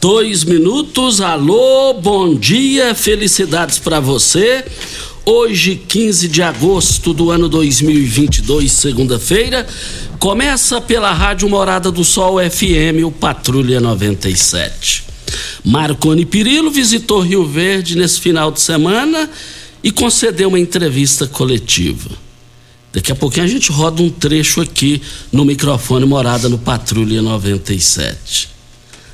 dois minutos. Alô, bom dia, felicidades para você. Hoje, 15 de agosto do ano 2022, segunda-feira, começa pela Rádio Morada do Sol FM, o Patrulha 97. Marconi Pirillo visitou Rio Verde nesse final de semana e concedeu uma entrevista coletiva. Daqui a pouquinho a gente roda um trecho aqui no microfone Morada no Patrulha 97.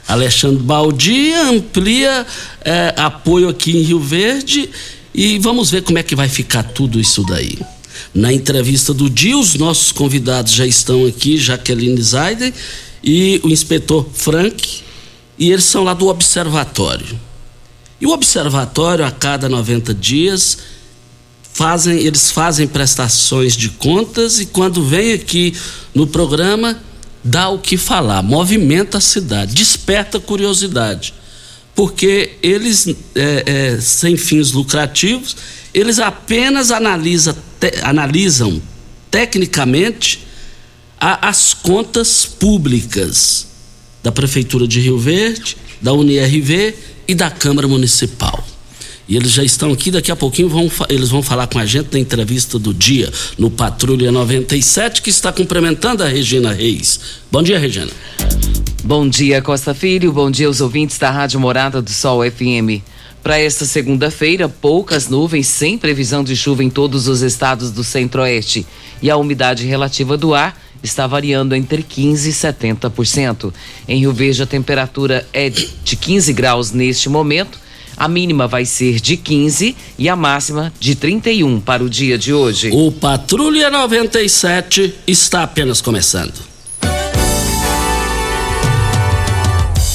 Alexandre Baldi amplia é, apoio aqui em Rio Verde e vamos ver como é que vai ficar tudo isso daí. Na entrevista do dia, os nossos convidados já estão aqui, Jaqueline Zaiden e o inspetor Frank, e eles são lá do observatório. E o observatório, a cada 90 dias, fazem, eles fazem prestações de contas e quando vem aqui no programa, dá o que falar, movimenta a cidade, desperta curiosidade. Porque eles, é, é, sem fins lucrativos, eles apenas analisa, te, analisam tecnicamente a, as contas públicas da Prefeitura de Rio Verde, da UNIRV e da Câmara Municipal. E eles já estão aqui, daqui a pouquinho vão, eles vão falar com a gente na entrevista do dia, no Patrulha 97, que está cumprimentando a Regina Reis. Bom dia, Regina. Bom dia, Costa Filho. Bom dia aos ouvintes da Rádio Morada do Sol FM. Para esta segunda-feira, poucas nuvens, sem previsão de chuva em todos os estados do centro-oeste. E a umidade relativa do ar está variando entre 15% e 70%. Em Rio Verde, a temperatura é de 15 graus neste momento a mínima vai ser de 15 e a máxima de 31 para o dia de hoje. O Patrulha 97 está apenas começando.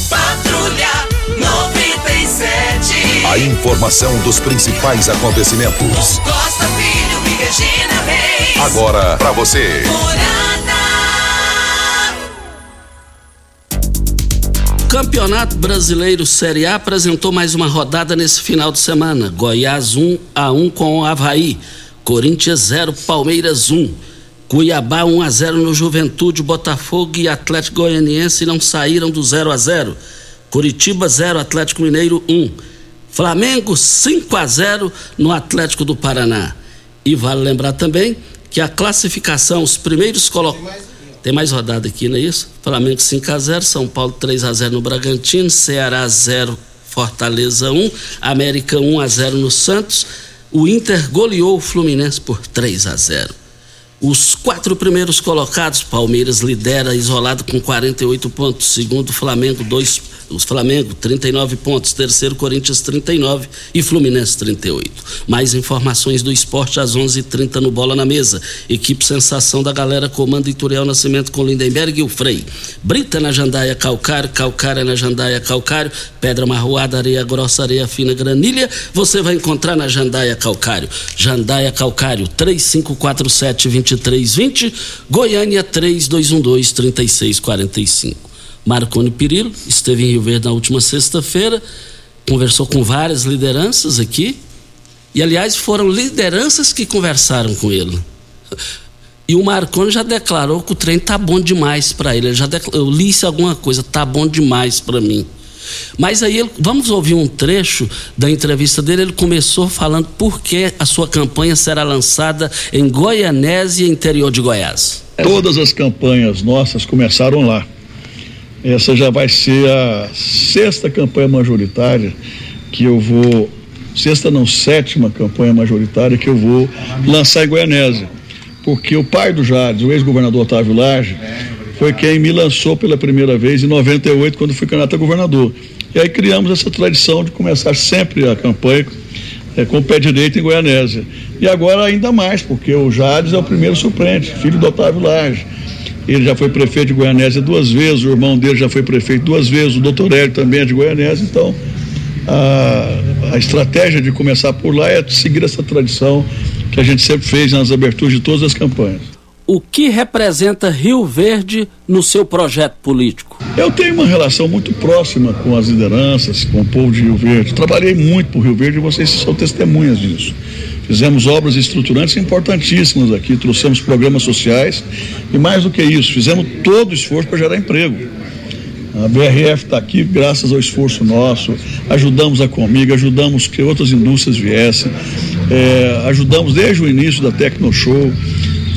Patrulha 97. A informação dos principais acontecimentos. Costa Filho e Regina Reis. Agora para você. Campeonato Brasileiro Série A apresentou mais uma rodada nesse final de semana. Goiás 1 a 1 com o Havaí. Corinthians 0, Palmeiras 1. Cuiabá 1 a 0 no Juventude, Botafogo e Atlético Goianiense não saíram do 0 a 0. Curitiba 0, Atlético Mineiro 1. Flamengo 5 a 0 no Atlético do Paraná. E vale lembrar também que a classificação, os primeiros colocados tem mais rodada aqui, não é isso? Flamengo 5 a 0 São Paulo 3 a 0 no Bragantino, Ceará 0, Fortaleza 1, América 1 a 0 no Santos. O Inter goleou o Fluminense por 3 a 0. Os quatro primeiros colocados, Palmeiras lidera isolado com 48 pontos, segundo Flamengo, dois Os Flamengo, 39 pontos. Terceiro, Corinthians, 39 e Fluminense, 38. Mais informações do esporte às 11:30 h 30 no Bola na Mesa. Equipe Sensação da Galera comanda Ituriel Nascimento com Lindenberg e o Frei. Brita na Jandaia Calcário, Calcária na Jandaia Calcário, Pedra Marroada, Areia Grossa, Areia Fina, Granilha. Você vai encontrar na Jandaia Calcário. Jandaia Calcário, 3547-2320. Goiânia, 3212-3645. Marconi Pirillo esteve em Rio Verde na última sexta-feira, conversou com várias lideranças aqui, e aliás foram lideranças que conversaram com ele. E o Marconi já declarou que o trem tá bom demais para ele. ele já declarou, eu li isso alguma coisa, tá bom demais para mim. Mas aí vamos ouvir um trecho da entrevista dele. Ele começou falando por que a sua campanha será lançada em Goianésia, interior de Goiás. Todas as campanhas nossas começaram lá. Essa já vai ser a sexta campanha majoritária que eu vou, sexta não, sétima campanha majoritária que eu vou lançar em Goianésia. Porque o pai do Jades, o ex-governador Otávio Lage, foi quem me lançou pela primeira vez em 98, quando fui candidato a governador. E aí criamos essa tradição de começar sempre a campanha é, com o pé direito em Goianésia. E agora ainda mais, porque o Jades é o primeiro suplente, filho do Otávio Lage. Ele já foi prefeito de Goianésia duas vezes, o irmão dele já foi prefeito duas vezes, o doutor Hélio também é de Goianésia, então a, a estratégia de começar por lá é seguir essa tradição que a gente sempre fez nas aberturas de todas as campanhas. O que representa Rio Verde no seu projeto político? Eu tenho uma relação muito próxima com as lideranças, com o povo de Rio Verde. Trabalhei muito por Rio Verde e vocês são testemunhas disso. Fizemos obras estruturantes importantíssimas aqui, trouxemos programas sociais e mais do que isso, fizemos todo o esforço para gerar emprego. A BRF está aqui graças ao esforço nosso, ajudamos a Comiga, ajudamos que outras indústrias viessem, é, ajudamos desde o início da Tecnoshow,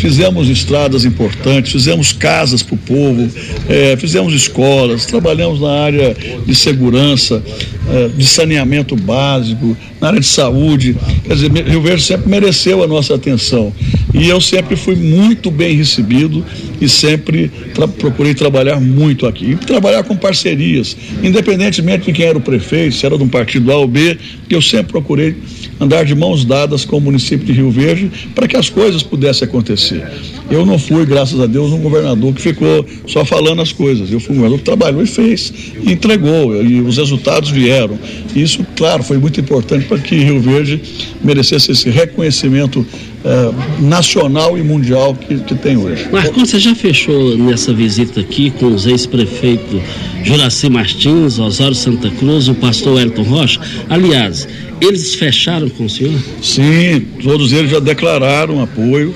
fizemos estradas importantes, fizemos casas para o povo, é, fizemos escolas, trabalhamos na área de segurança, é, de saneamento básico, na área de saúde. Quer dizer, Rio Verde sempre mereceu a nossa atenção. E eu sempre fui muito bem recebido e sempre tra procurei trabalhar muito aqui. E trabalhar com parcerias, independentemente de quem era o prefeito, se era de um partido A ou B, eu sempre procurei andar de mãos dadas com o município de Rio Verde para que as coisas pudessem acontecer. Eu não fui, graças a Deus, um governador que ficou só falando as coisas. Eu fui um governador que trabalhou e fez, e entregou, e os resultados vieram. Isso, claro, foi muito importante para que Rio Verde merecesse esse reconhecimento eh, nacional e mundial que, que tem hoje. Marcos, você já fechou nessa visita aqui com os ex-prefeitos Juraci Martins, Osório Santa Cruz, o pastor Elton Rocha? Aliás, eles fecharam com o senhor? Sim, todos eles já declararam apoio.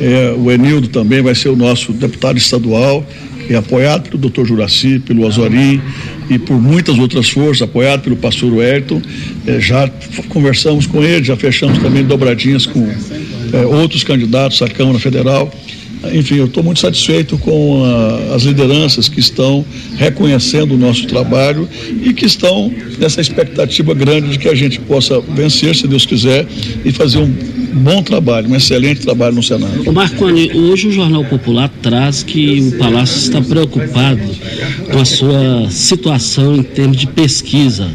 É, o Enildo também vai ser o nosso deputado estadual, é apoiado pelo doutor Juraci, pelo Azorim e por muitas outras forças, apoiado pelo pastor Wellington. É, já conversamos com ele, já fechamos também dobradinhas com é, outros candidatos à Câmara Federal. Enfim, eu estou muito satisfeito com a, as lideranças que estão reconhecendo o nosso trabalho e que estão nessa expectativa grande de que a gente possa vencer, se Deus quiser, e fazer um bom trabalho, um excelente trabalho no Senado. O Marconi, hoje o Jornal Popular traz que o Palácio está preocupado com a sua situação em termos de pesquisa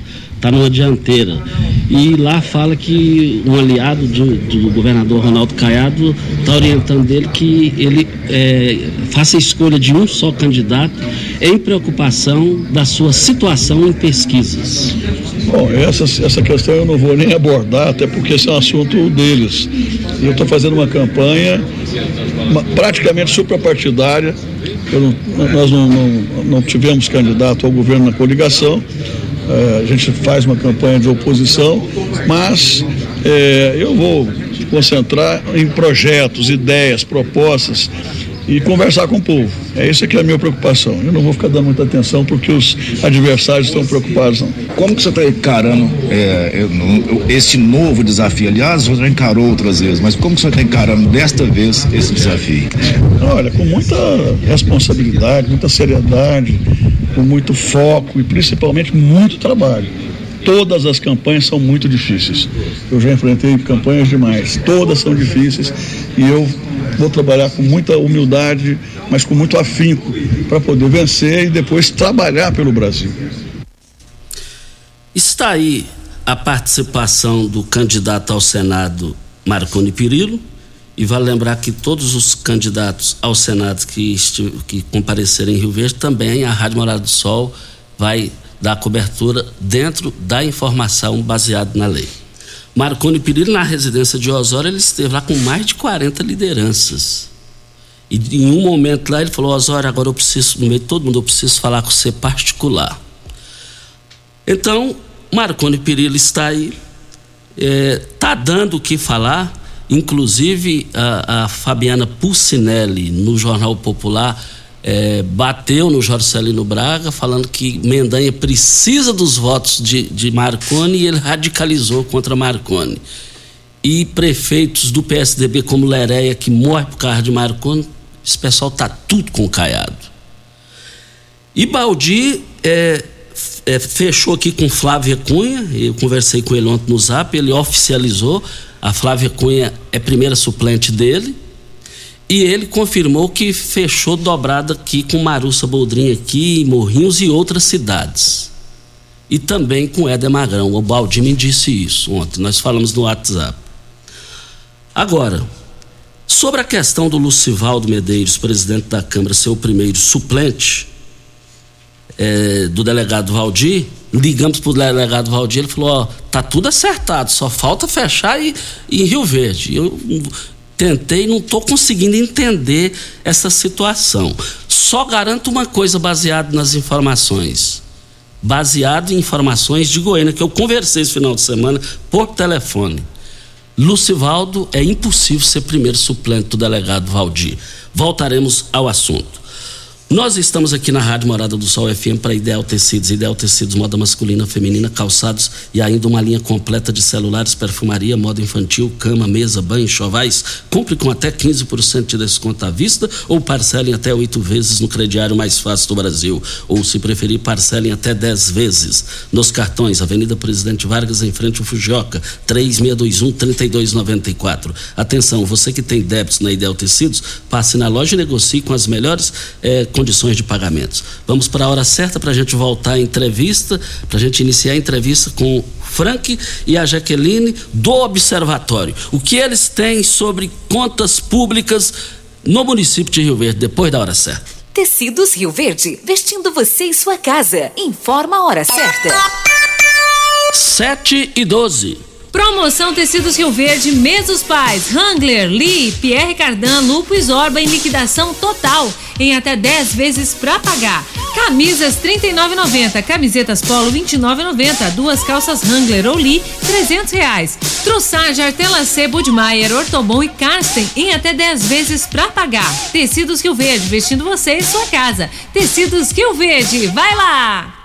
está numa dianteira. E lá fala que um aliado do, do governador Ronaldo Caiado está orientando dele que ele é, faça a escolha de um só candidato em preocupação da sua situação em pesquisas. Bom, essa, essa questão eu não vou nem abordar, até porque esse é um assunto deles. Eu estou fazendo uma campanha uma, praticamente suprapartidária. Não, nós não, não, não tivemos candidato ao governo na coligação a gente faz uma campanha de oposição, mas é, eu vou concentrar em projetos, ideias, propostas e conversar com o povo. É isso que é a minha preocupação. Eu não vou ficar dando muita atenção porque os adversários estão preocupados. Não. Como que você está encarando é, esse novo desafio? Aliás, você já encarou outras vezes, mas como que você está encarando desta vez esse desafio? Olha, com muita responsabilidade, muita seriedade, com muito foco e principalmente muito trabalho. Todas as campanhas são muito difíceis. Eu já enfrentei campanhas demais, todas são difíceis e eu vou trabalhar com muita humildade, mas com muito afinco para poder vencer e depois trabalhar pelo Brasil. Está aí a participação do candidato ao Senado, Marconi Pirillo, e vale lembrar que todos os candidatos ao Senado que, que comparecerem em Rio Verde, também a Rádio Morada do Sol vai dar cobertura dentro da informação baseada na lei. Marconi Pirillo, na residência de Osório, ele esteve lá com mais de 40 lideranças. E em um momento lá ele falou: Osório, agora eu preciso, no meio de todo mundo, eu preciso falar com você particular. Então, Marconi Perillo está aí, está é, tá dando o que falar, inclusive a, a Fabiana Pulcinelli, no Jornal Popular, é, bateu no Jorcelino Braga, falando que Mendanha precisa dos votos de, de Marconi e ele radicalizou contra Marconi. E prefeitos do PSDB, como Lereia, que morre por causa de Marconi, esse pessoal está tudo com caiado. E Baldi é, é, fechou aqui com Flávia Cunha, eu conversei com ele ontem no zap, ele oficializou, a Flávia Cunha é primeira suplente dele, e ele confirmou que fechou dobrada aqui com Marussa Boldrin aqui, Morrinhos e outras cidades. E também com Éder Magrão. O Baldi disse isso ontem, nós falamos no WhatsApp. Agora, sobre a questão do Lucivaldo Medeiros, presidente da Câmara, ser o primeiro suplente, é, do delegado Valdir, ligamos para o delegado Valdir, ele falou, ó, tá tudo acertado, só falta fechar e, em Rio Verde. Eu tentei, não estou conseguindo entender essa situação. Só garanto uma coisa baseado nas informações. Baseado em informações de Goiânia, que eu conversei esse final de semana por telefone. Lucivaldo é impossível ser primeiro suplente do delegado Valdir. Voltaremos ao assunto. Nós estamos aqui na Rádio Morada do Sol FM para Ideal Tecidos, Ideal Tecidos, moda masculina, feminina, calçados e ainda uma linha completa de celulares, perfumaria, moda infantil, cama, mesa, banho, chovais. Compre com até 15% de desconto à vista ou parcelem até oito vezes no crediário mais fácil do Brasil. Ou, se preferir, parcelem até 10 vezes. Nos cartões, Avenida Presidente Vargas, em frente ao Fujioka, 3621-3294. Atenção, você que tem débitos na Ideal Tecidos, passe na loja e negocie com as melhores eh, condições de pagamentos. Vamos para a hora certa para a gente voltar à entrevista, para a gente iniciar a entrevista com o Frank e a Jaqueline do Observatório. O que eles têm sobre contas públicas no município de Rio Verde, depois da hora certa. Tecidos Rio Verde, vestindo você e sua casa. Informa a hora certa. 7 e 12. Promoção Tecidos Rio Verde, Mesos Pais, Hangler, Lee, Pierre Cardan, Lupo e Zorba em liquidação total, em até 10 vezes para pagar. Camisas 39,90, camisetas Polo 29,90, duas calças Hangler ou Lee 300 reais. Trussage, Artela C, Budmeier, Ortobon e Karsten em até 10 vezes para pagar. Tecidos Rio Verde, vestindo você e sua casa. Tecidos Rio Verde, vai lá!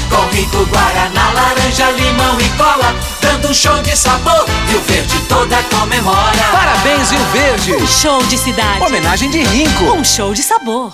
com rico guaraná, laranja, limão e cola, dando um show de sabor. Rio Verde toda comemora. Parabéns, Rio Verde. Um show de cidade. Homenagem de Rinco. Um show de sabor.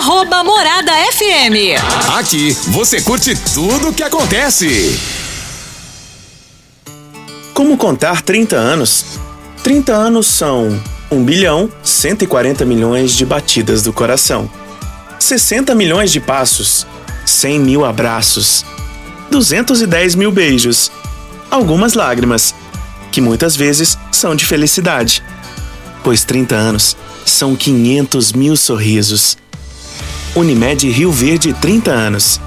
Arroba Morada FM. Aqui você curte tudo o que acontece. Como contar 30 anos? 30 anos são 1 bilhão 140 milhões de batidas do coração, 60 milhões de passos, 100 mil abraços, 210 mil beijos, algumas lágrimas, que muitas vezes são de felicidade. Pois 30 anos são 500 mil sorrisos. Unimed Rio Verde 30 anos.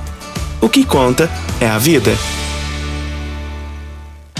O que conta é a vida.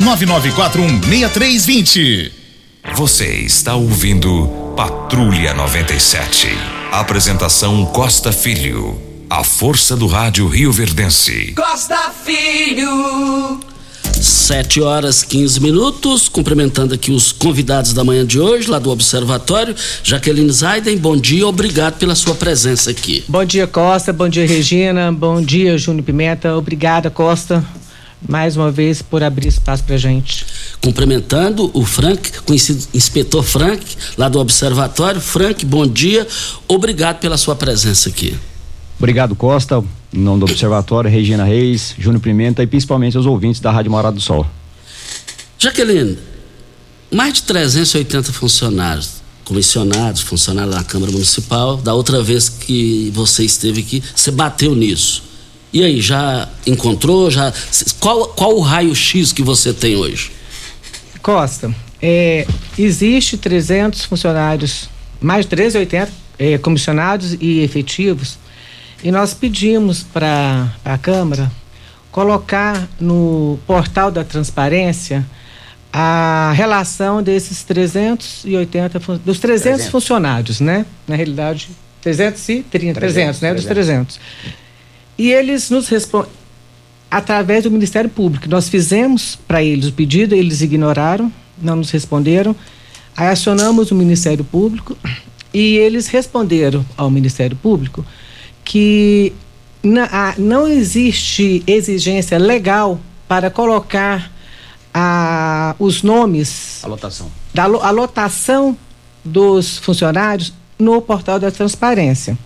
99416320. Você está ouvindo Patrulha 97. Apresentação Costa Filho. A força do rádio Rio Verdense. Costa Filho. 7 horas 15 minutos, cumprimentando aqui os convidados da manhã de hoje, lá do Observatório. Jaqueline Zaiden, bom dia, obrigado pela sua presença aqui. Bom dia, Costa, bom dia, Regina, bom dia, Júnior Pimenta, obrigada, Costa, mais uma vez por abrir espaço pra gente. Cumprimentando o Frank, conhecido inspetor Frank, lá do Observatório. Frank, bom dia, obrigado pela sua presença aqui. Obrigado, Costa, em nome do Observatório, Regina Reis, Júnior Pimenta e principalmente os ouvintes da Rádio Morada do Sol. Jaqueline, mais de 380 funcionários, comissionados, funcionários da Câmara Municipal. Da outra vez que você esteve aqui, você bateu nisso. E aí, já encontrou? Já qual, qual o raio-x que você tem hoje? Costa, é, existe 300 funcionários, mais de 380 é, comissionados e efetivos, e nós pedimos para a Câmara colocar no portal da transparência a relação desses 380 fun- dos 300, 300. funcionários, né? Na realidade, 330, 300, 300, né? Dos 300. E eles nos respondem através do Ministério Público. Nós fizemos para eles o pedido, eles ignoraram, não nos responderam. Aí acionamos o Ministério Público e eles responderam ao Ministério Público que não existe exigência legal para colocar a- os nomes A lotação. da a lotação dos funcionários no portal da transparência.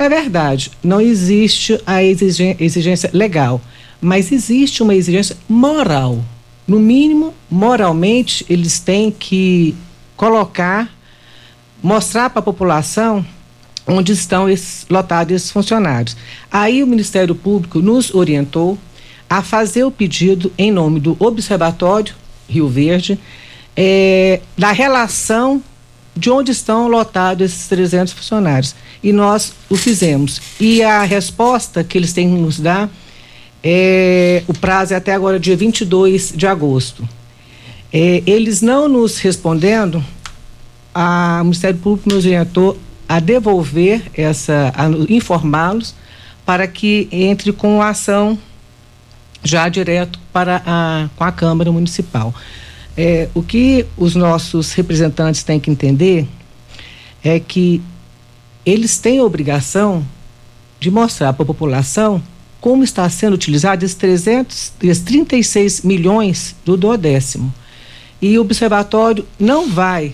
É verdade, não existe a exigência legal, mas existe uma exigência moral. No mínimo, moralmente, eles têm que colocar, mostrar para a população onde estão esses, lotados esses funcionários. Aí o Ministério Público nos orientou a fazer o pedido em nome do Observatório Rio Verde eh, da relação de onde estão lotados esses 300 funcionários. E nós o fizemos. E a resposta que eles têm que nos dar, é, o prazo é até agora dia 22 de agosto. É, eles não nos respondendo, a, o Ministério Público nos orientou a devolver essa, a informá-los para que entre com a ação já direto para a, com a Câmara Municipal. É, o que os nossos representantes têm que entender é que eles têm a obrigação de mostrar para a população como está sendo utilizado esses 300, esses 36 milhões do duodécimo. E o observatório não vai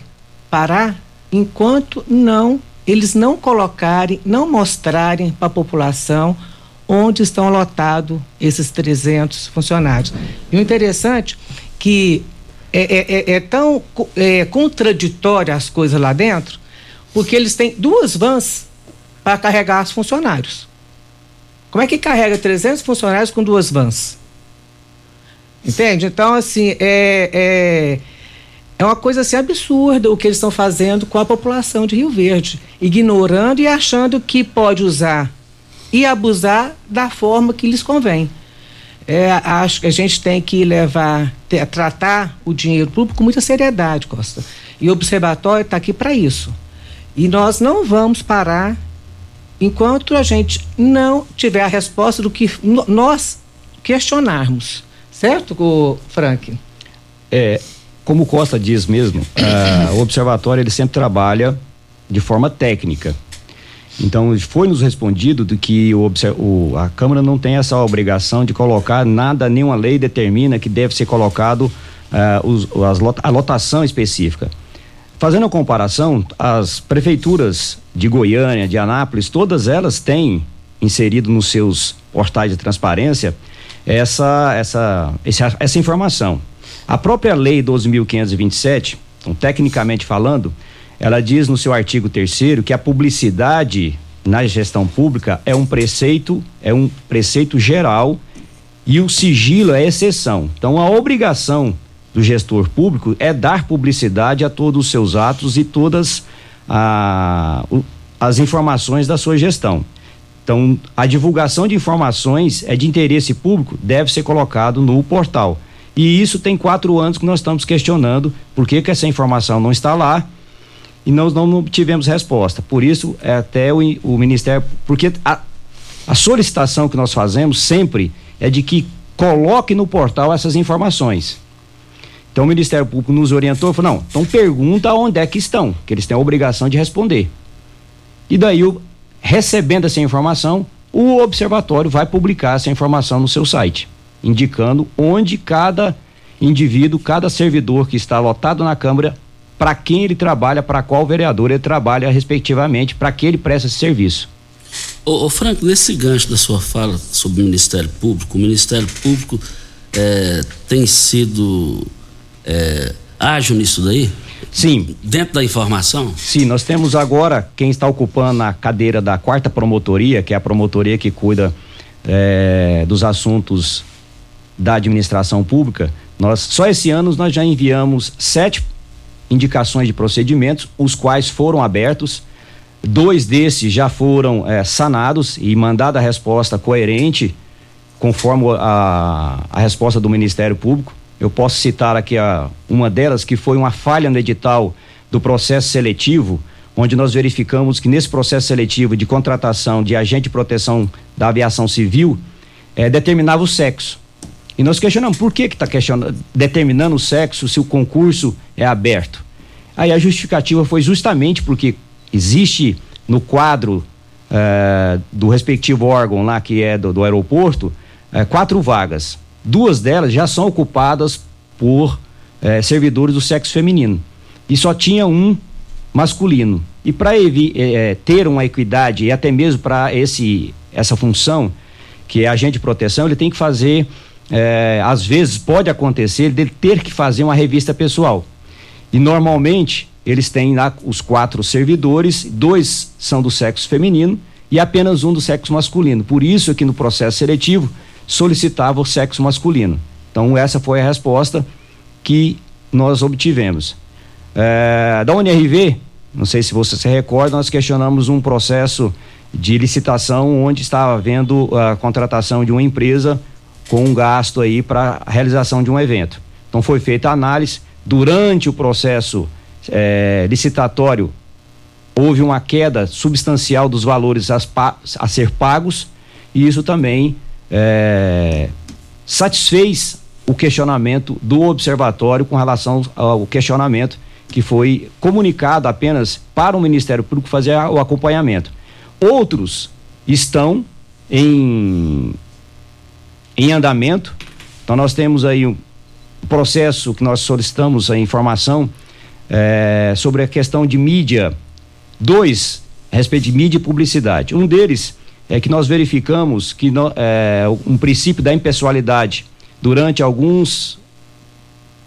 parar enquanto não eles não colocarem, não mostrarem para a população onde estão lotados esses 300 funcionários. E o interessante que é, é- é- é tão é, contraditório as coisas lá dentro, porque eles têm duas vans para carregar os funcionários. Como é que carrega 300 funcionários com duas vans? Entende? Então, assim, é, é, é uma coisa assim absurda o que eles estão fazendo com a população de Rio Verde, ignorando e achando que pode usar e abusar da forma que lhes convém. É, acho que a gente tem que levar, te- tratar o dinheiro público com muita seriedade, Costa. E o observatório está aqui para isso. E nós não vamos parar enquanto a gente não tiver a resposta do que nós questionarmos. Certo, Frank? É, como Costa diz mesmo, uh, o observatório ele sempre trabalha de forma técnica. Então foi nos respondido de que o, o, a Câmara não tem essa obrigação de colocar nada, nenhuma lei determina que deve ser colocado uh, os, as, a lotação específica. Fazendo a comparação, as prefeituras de Goiânia, de Anápolis, todas elas têm inserido nos seus portais de transparência essa, essa, essa, essa informação. A própria lei 12.527, então, tecnicamente falando, ela diz no seu artigo 3 que a publicidade na gestão pública é um preceito, é um preceito geral e o sigilo é exceção. Então a obrigação do gestor público é dar publicidade a todos os seus atos e todas a, as informações da sua gestão. Então, a divulgação de informações é de interesse público, deve ser colocado no portal. E isso tem quatro anos que nós estamos questionando por que, que essa informação não está lá e nós não tivemos resposta. Por isso, é até o, o Ministério. Porque a, a solicitação que nós fazemos sempre é de que coloque no portal essas informações. Então o Ministério Público nos orientou falou: não, então pergunta onde é que estão, que eles têm a obrigação de responder. E daí, o, recebendo essa informação, o observatório vai publicar essa informação no seu site, indicando onde cada indivíduo, cada servidor que está lotado na Câmara, para quem ele trabalha, para qual vereador ele trabalha, respectivamente, para que ele presta esse serviço. Ô, ô, Franco, nesse gancho da sua fala sobre o Ministério Público, o Ministério Público é, tem sido é, ágil nisso daí? Sim. Dentro da informação? Sim, nós temos agora quem está ocupando a cadeira da quarta promotoria, que é a promotoria que cuida é, dos assuntos da administração pública. Nós só esse ano nós já enviamos sete indicações de procedimentos, os quais foram abertos. Dois desses já foram é, sanados e mandada a resposta coerente, conforme a, a resposta do Ministério Público. Eu posso citar aqui a, uma delas, que foi uma falha no edital do processo seletivo, onde nós verificamos que nesse processo seletivo de contratação de agente de proteção da aviação civil, é, determinava o sexo. E nós questionamos por que está determinando o sexo se o concurso é aberto. Aí a justificativa foi justamente porque existe no quadro é, do respectivo órgão lá que é do, do aeroporto é, quatro vagas duas delas já são ocupadas por eh, servidores do sexo feminino e só tinha um masculino. E para ter uma equidade e até mesmo para essa função que é agente de proteção, ele tem que fazer eh, às vezes pode acontecer dele ter que fazer uma revista pessoal. E normalmente eles têm lá os quatro servidores, dois são do sexo feminino e apenas um do sexo masculino. Por isso que no processo seletivo solicitava o sexo masculino. Então, essa foi a resposta que nós obtivemos. É, da UNRV, não sei se você se recorda, nós questionamos um processo de licitação onde estava havendo a contratação de uma empresa com um gasto aí para a realização de um evento. Então foi feita a análise. Durante o processo é, licitatório, houve uma queda substancial dos valores a, a ser pagos, e isso também é, satisfez o questionamento do observatório com relação ao questionamento que foi comunicado apenas para o Ministério Público fazer o acompanhamento. Outros estão em, em andamento. Então nós temos aí um processo que nós solicitamos a informação é, sobre a questão de mídia. Dois, a respeito de mídia e publicidade. Um deles é que nós verificamos que no, é, um princípio da impessoalidade durante alguns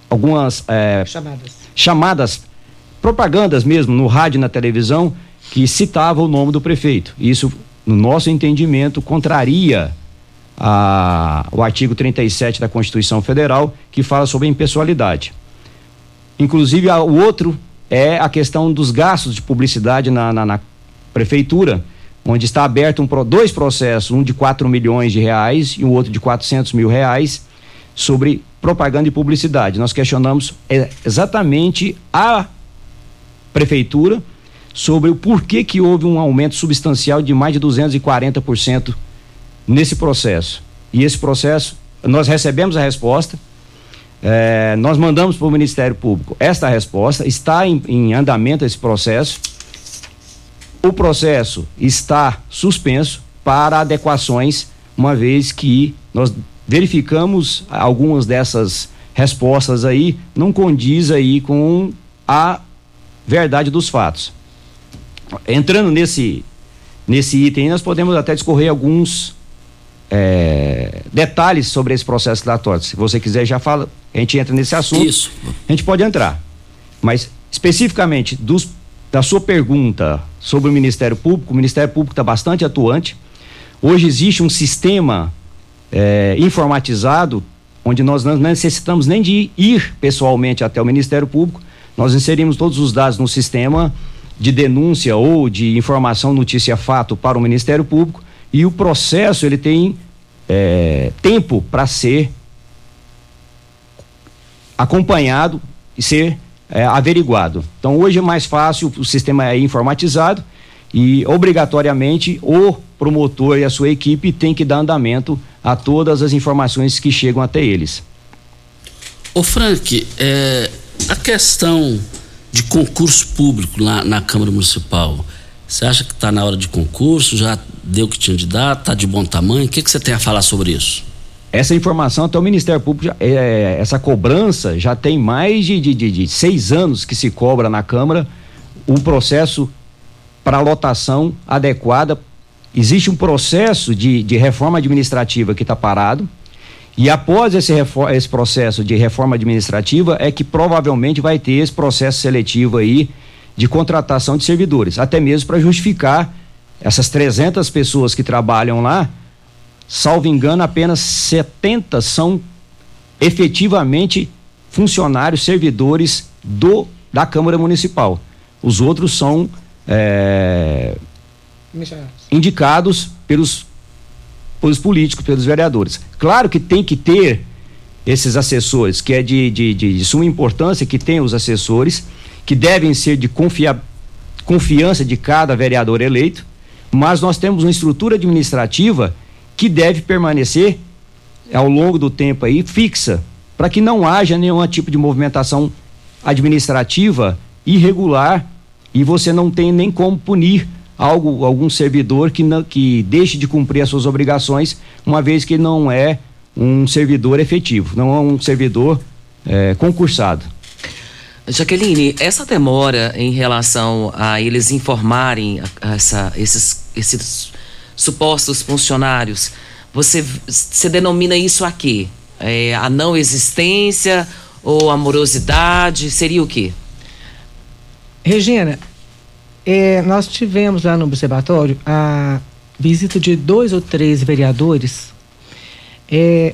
algumas é, chamadas. chamadas propagandas mesmo no rádio e na televisão que citava o nome do prefeito. Isso, no nosso entendimento, contraria a, o artigo 37 da Constituição Federal, que fala sobre impessoalidade. Inclusive, a, o outro é a questão dos gastos de publicidade na, na, na prefeitura, onde está aberto um, dois processos, um de 4 milhões de reais e o outro de 400 mil reais, sobre propaganda e publicidade. Nós questionamos é, exatamente a prefeitura sobre o porquê que houve um aumento substancial de mais de 240% nesse processo. E esse processo, nós recebemos a resposta, É, nós mandamos para o Ministério Público esta resposta, está em, em andamento esse processo. O processo está suspenso para adequações, uma vez que nós verificamos algumas dessas respostas aí não condiz aí com a verdade dos fatos. Entrando nesse nesse item, nós podemos até discorrer alguns é, detalhes sobre esse processo relatório. Se você quiser, já fala, a gente entra nesse assunto. Isso. A gente pode entrar. Mas, especificamente, dos, da sua pergunta sobre o Ministério Público, o Ministério Público está bastante atuante. Hoje existe um sistema é, informatizado, onde nós não necessitamos nem de ir pessoalmente até o Ministério Público, nós inserimos todos os dados no sistema de denúncia ou de informação, notícia, fato para o Ministério Público e o processo ele tem é, tempo para ser acompanhado e ser é, averiguado. Então hoje é mais fácil, o sistema é informatizado e obrigatoriamente o promotor e a sua equipe tem que dar andamento a todas as informações que chegam até eles. Ô Frank, é, a questão de concurso público lá na Câmara Municipal, você acha que está na hora de concurso? Já deu o que tinha de dar? Está de bom tamanho? O que, que você tem a falar sobre isso? Essa informação até o Ministério Público, é, essa cobrança já tem mais de, de, de, de, seis anos que se cobra na Câmara o processo para lotação adequada. Existe um processo de, de reforma administrativa que está parado, e após esse, esse processo de reforma administrativa, é que provavelmente vai ter esse processo seletivo aí de contratação de servidores, até mesmo para justificar essas 300 pessoas que trabalham lá, salvo engano, apenas 70 são efetivamente funcionários, servidores do da Câmara Municipal. Os outros são é, indicados pelos pelos políticos, pelos vereadores. Claro que tem que ter esses assessores, que é de, de, de, de suma importância que tem os assessores, que devem ser de confia, confiança de cada vereador eleito, mas nós temos uma estrutura administrativa que deve permanecer ao longo do tempo aí fixa, para que não haja nenhum tipo de movimentação administrativa irregular e você não tem nem como punir algo, algum servidor que, não, que deixe de cumprir as suas obrigações, uma vez que não é um servidor efetivo, não é um servidor é, concursado. Jaqueline, essa demora em relação a eles informarem a, a essa, esses, esses supostos funcionários, você, você denomina isso aqui? É, a não existência ou amorosidade? Seria o quê? Regina, é, nós tivemos lá no observatório a visita de dois ou três vereadores é,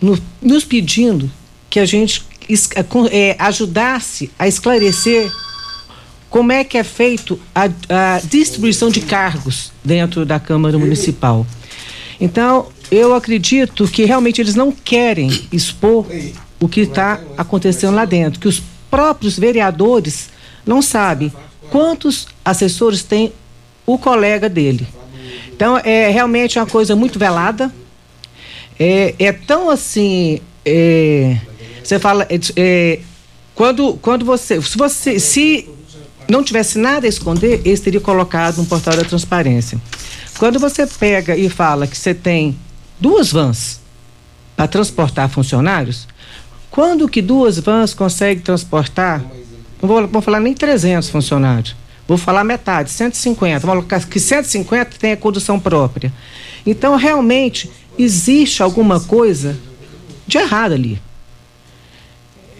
no, nos pedindo que a gente é, ajudasse a esclarecer como é que é feito a, a, distribuição de cargos dentro da Câmara Municipal. Então, eu acredito que realmente eles não querem expor o que está acontecendo lá dentro, que os próprios vereadores não sabem quantos assessores tem o colega dele. Então, é realmente uma coisa muito velada. É, é tão assim. É, você fala. É, é, quando, quando você. Se você. Se não tivesse nada a esconder, eles teriam colocado no portal da transparência. Quando você pega e fala que você tem duas vans para transportar funcionários, quando que duas vans conseguem transportar não vou, vou falar nem 300 funcionários. Vou falar metade, 150. Vou colocar que 150 tem a condução própria. Então, realmente, existe alguma coisa de errado ali.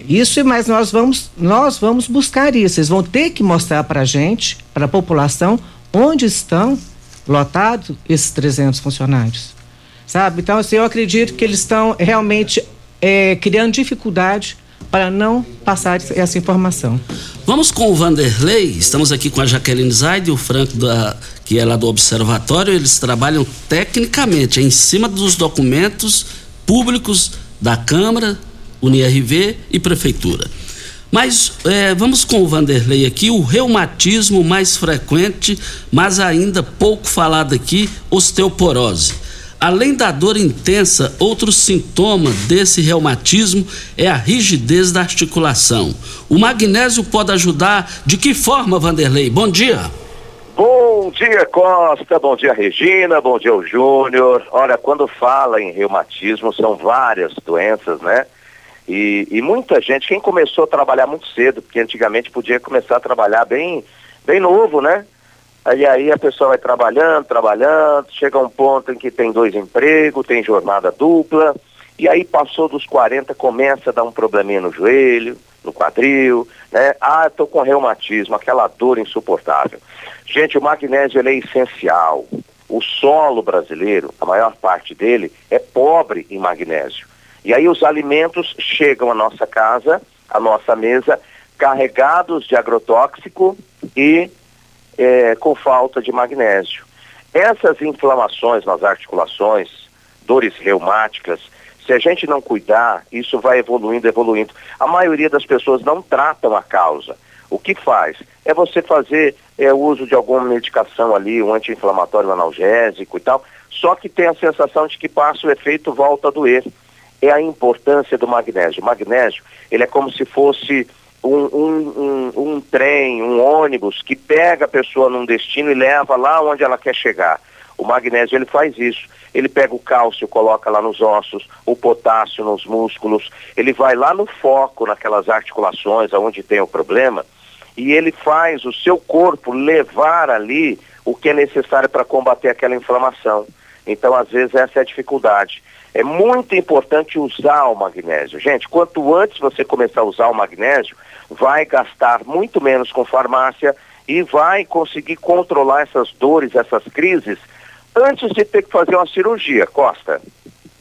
Isso, mas nós vamos, nós vamos buscar isso. Eles vão ter que mostrar para a gente, para a população, onde estão lotados esses 300 funcionários. Sabe? Então, assim, eu acredito que eles estão realmente é, criando dificuldade para não passar essa informação. Vamos com o Vanderlei, estamos aqui com a Jaqueline Zaide e o Franco, da, que é lá do Observatório, eles trabalham tecnicamente em cima dos documentos públicos da Câmara, UniRV e Prefeitura. Mas é, vamos com o Vanderlei aqui, o reumatismo mais frequente, mas ainda pouco falado aqui, osteoporose. Além da dor intensa, outro sintoma desse reumatismo é a rigidez da articulação. O magnésio pode ajudar de que forma, Vanderlei? Bom dia. Bom dia, Costa. Bom dia, Regina. Bom dia, Júnior. Olha, quando fala em reumatismo, são várias doenças, né? E, e, muita gente, quem começou a trabalhar muito cedo, porque antigamente podia começar a trabalhar bem, bem novo, né? Aí aí a pessoa vai trabalhando, trabalhando, chega um ponto em que tem dois empregos, tem jornada dupla, e aí passou dos 40, começa a dar um probleminha no joelho, no quadril, né? Ah, estou com reumatismo, aquela dor insuportável. Gente, o magnésio é essencial. O solo brasileiro, a maior parte dele, é pobre em magnésio. E aí os alimentos chegam à nossa casa, à nossa mesa, carregados de agrotóxico e é, com falta de magnésio. Essas inflamações nas articulações, dores reumáticas, se a gente não cuidar, isso vai evoluindo, evoluindo. A maioria das pessoas não tratam a causa. O que faz? É você fazer é, uso de alguma medicação ali, um anti-inflamatório analgésico e tal, só que tem a sensação de que passa o efeito volta a doer. É a importância do magnésio. O magnésio, ele é como se fosse um, um, um, um trem, um ônibus que pega a pessoa num destino e leva lá onde ela quer chegar. O magnésio ele faz isso. Ele pega o cálcio, coloca lá nos ossos, o potássio nos músculos, ele vai lá no foco, naquelas articulações onde tem o problema, e ele faz o seu corpo levar ali o que é necessário para combater aquela inflamação. Então, às vezes, essa é a dificuldade. É muito importante usar o magnésio. Gente, quanto antes você começar a usar o magnésio, vai gastar muito menos com farmácia e vai conseguir controlar essas dores, essas crises antes de ter que fazer uma cirurgia, Costa.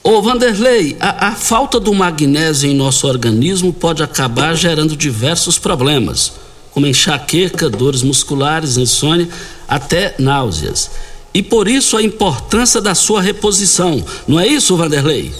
Ô Vanderlei, a, a, falta do magnésio em nosso organismo pode acabar gerando diversos problemas, como enxaqueca, dores musculares, insônia, até náuseas. E por isso a importância da sua reposição. Não é isso, Vanderlei?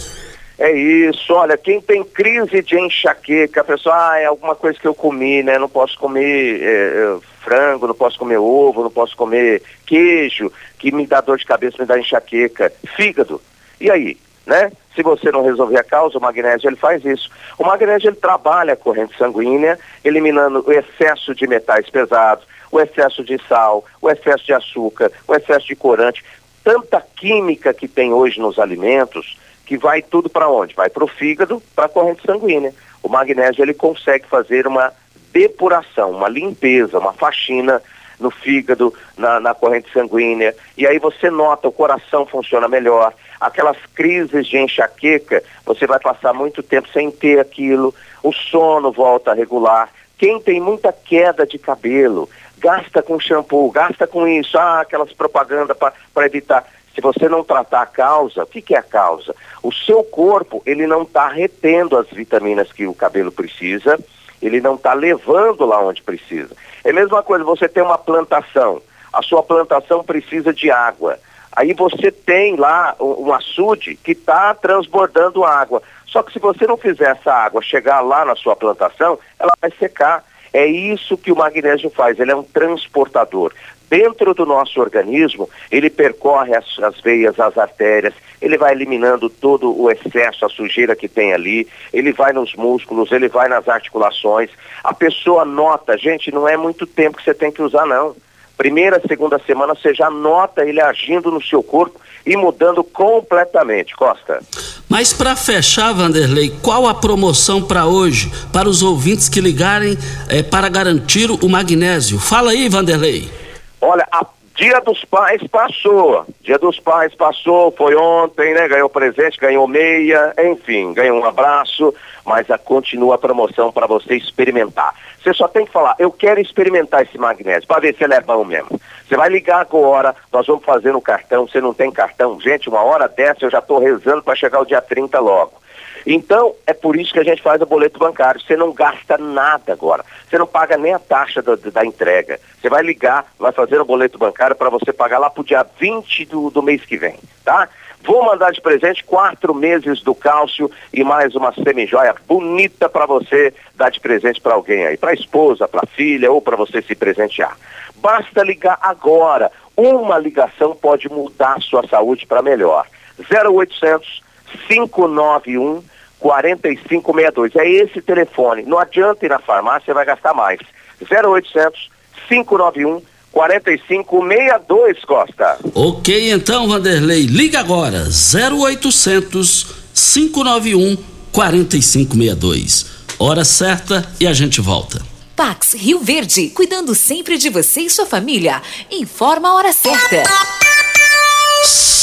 É isso, olha, quem tem crise de enxaqueca, a pessoa, ah, é alguma coisa que eu comi, né? Não posso comer é, é, frango, não posso comer ovo, não posso comer queijo, que me dá dor de cabeça, me dá enxaqueca, fígado. E aí, né? Se você não resolver a causa, o magnésio ele faz isso. O magnésio ele trabalha a corrente sanguínea, eliminando o excesso de metais pesados, o excesso de sal, o excesso de açúcar, o excesso de corante, tanta química que tem hoje nos alimentos que vai tudo para onde? Vai para o fígado, para a corrente sanguínea. O magnésio ele consegue fazer uma depuração, uma limpeza, uma faxina no fígado, na, na, corrente sanguínea, e aí você nota o coração funciona melhor. Aquelas crises de enxaqueca, você vai passar muito tempo sem ter aquilo, o sono volta a regular. Quem tem muita queda de cabelo, gasta com shampoo, gasta com isso, ah, aquelas propagandas para evitar. Se você não tratar a causa, o que, que é a causa? O seu corpo, ele não está retendo as vitaminas que o cabelo precisa, ele não está levando lá onde precisa. É a mesma coisa, você tem uma plantação, a sua plantação precisa de água. Aí você tem lá um, açude que está transbordando água. Só que se você não fizer essa água chegar lá na sua plantação, ela vai secar. É isso que o magnésio faz, ele é um transportador dentro do nosso organismo, ele percorre as, as, veias, as artérias, ele vai eliminando todo o excesso, a sujeira que tem ali, ele vai nos músculos, ele vai nas articulações. A pessoa nota, gente, não é muito tempo que você tem que usar, não. Primeira, segunda semana, você já nota ele agindo no seu corpo e mudando completamente, Costa. Mas para fechar, Vanderlei, qual a promoção para hoje, para os ouvintes que ligarem é, para garantir o magnésio? Fala aí, Vanderlei. Olha, a Dia dos Pais passou. Dia dos Pais passou, foi ontem, né? Ganhou presente, ganhou meia, enfim, ganhou um abraço, mas a, continua a promoção para você experimentar. Você só tem que falar, eu quero experimentar esse magnésio, para ver se ele é bom mesmo. Você vai ligar agora, nós vamos fazer no cartão, você não tem cartão. Gente, uma hora dessa eu já estou rezando para chegar o dia 30 logo. Então, é por isso que a gente faz o boleto bancário. Você não gasta nada agora. Você não paga nem a taxa da, da entrega. Você vai ligar, vai fazer o boleto bancário para você pagar lá para o dia 20 do, do mês que vem, tá? Vou mandar de presente quatro meses do cálcio e mais uma semijoia bonita para você dar de presente para alguém aí, para esposa, para filha ou para você se presentear. Basta ligar agora. Uma ligação pode mudar sua saúde para melhor. 0800 591 4562. É esse telefone. Não adianta ir na farmácia, vai gastar mais. 0800 591 4562, Costa. Ok, então, Vanderlei, liga agora. 0800 591 4562. Hora certa e a gente volta. Pax Rio Verde, cuidando sempre de você e sua família. Informa a hora certa.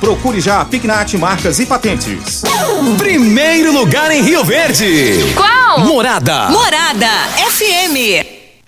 procure já a Pignat Marcas e Patentes. Primeiro lugar em Rio Verde. Qual? Morada. Morada FM.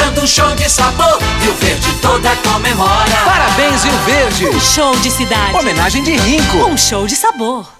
dando um show de sabor. Rio Verde toda comemora. Parabéns, Rio Verde. Um show de cidade. Homenagem de Rinco. Um show de sabor.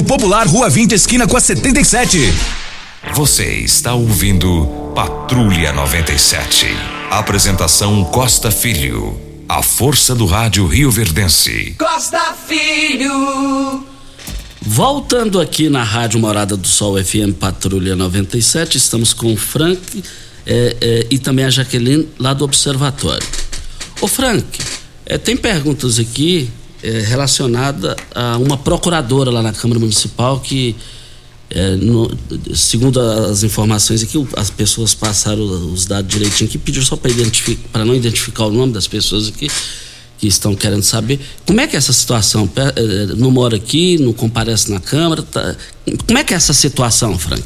Popular, Rua 20, esquina com a 77. Você está ouvindo Patrulha 97. Apresentação Costa Filho. A força do rádio Rio Verdense. Costa Filho. Voltando aqui na Rádio Morada do Sol FM Patrulha 97, estamos com o Frank é, é, e também a Jaqueline lá do Observatório. Ô Frank, é, tem perguntas aqui é, relacionada a uma procuradora lá na Câmara Municipal que, é, no- segundo as informações aqui, as pessoas passaram os dados direitinho aqui, pediram só para não identificar o nome das pessoas aqui que estão querendo saber como é que é essa situação é, não mora aqui, não comparece na Câmara, tá- como é que é essa situação, Frank?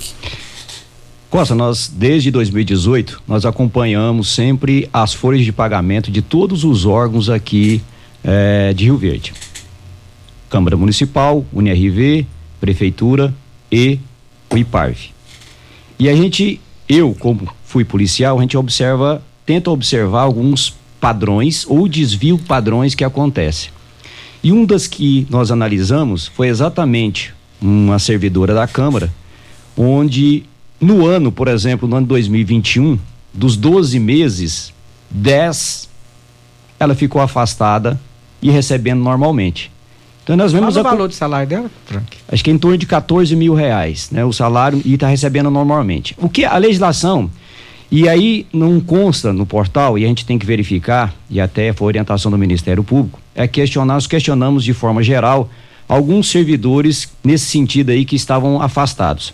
Costa, nós desde 2018 nós acompanhamos sempre as folhas de pagamento de todos os órgãos aqui eh, de Rio Verde. Câmara Municipal, UNRV, Prefeitura e o IPARV. E a gente, eu como fui policial, a gente observa, tenta observar alguns padrões ou desvio padrões que acontecem. E um das que nós analisamos foi exatamente uma servidora da Câmara, onde no ano, por exemplo, no ano 2021, dos 12 meses, 10 ela ficou afastada e recebendo normalmente. Então nós vemos Qual o a valor de salário dela, Frank? acho que é em torno de 14 mil reais, né? O salário e está recebendo normalmente. O que a legislação e aí não consta no portal e a gente tem que verificar e até foi orientação do Ministério Público é questionar, nós questionamos de forma geral alguns servidores nesse sentido aí que estavam afastados.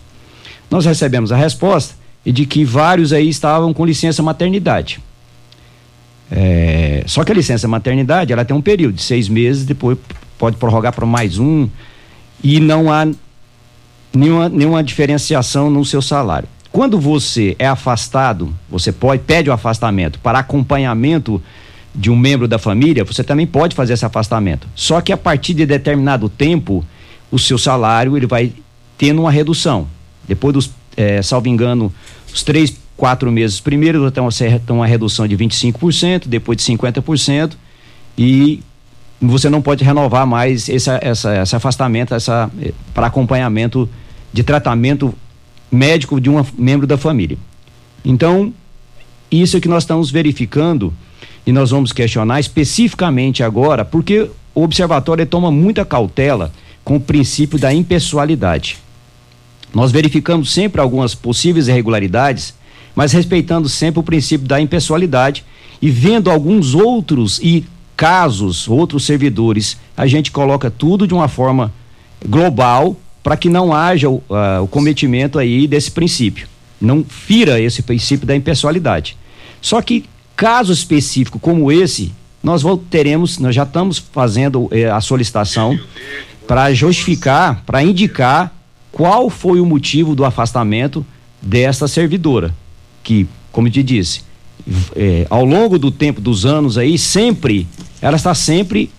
Nós recebemos a resposta de que vários aí estavam com licença maternidade. É, só que a licença maternidade ela tem um período de seis meses, depois pode prorrogar para mais um e não há nenhuma, nenhuma diferenciação no seu salário. Quando você é afastado, você pode pede o afastamento para acompanhamento de um membro da família, você também pode fazer esse afastamento. Só que a partir de determinado tempo, o seu salário ele vai tendo uma redução. Depois dos, é, salvo engano, os três, quatro meses primeiro tem uma, tem uma redução de 25%, depois de 50%, e você não pode renovar mais esse, essa, esse afastamento essa, eh, para acompanhamento de tratamento médico de um membro da família. Então, isso é que nós estamos verificando e nós vamos questionar especificamente agora, porque o observatório toma muita cautela com o princípio da impessoalidade. Nós verificamos sempre algumas possíveis irregularidades, mas respeitando sempre o princípio da impessoalidade e vendo alguns outros e casos, outros servidores, a gente coloca tudo de uma forma global para que não haja o, uh, o cometimento aí desse princípio. Não fira esse princípio da impessoalidade. Só que caso específico como esse, nós teremos, nós já estamos fazendo eh, a solicitação para justificar, para indicar qual foi o motivo do afastamento dessa servidora, que, como te disse, eh, ao longo do tempo dos anos aí, sempre, ela está sempre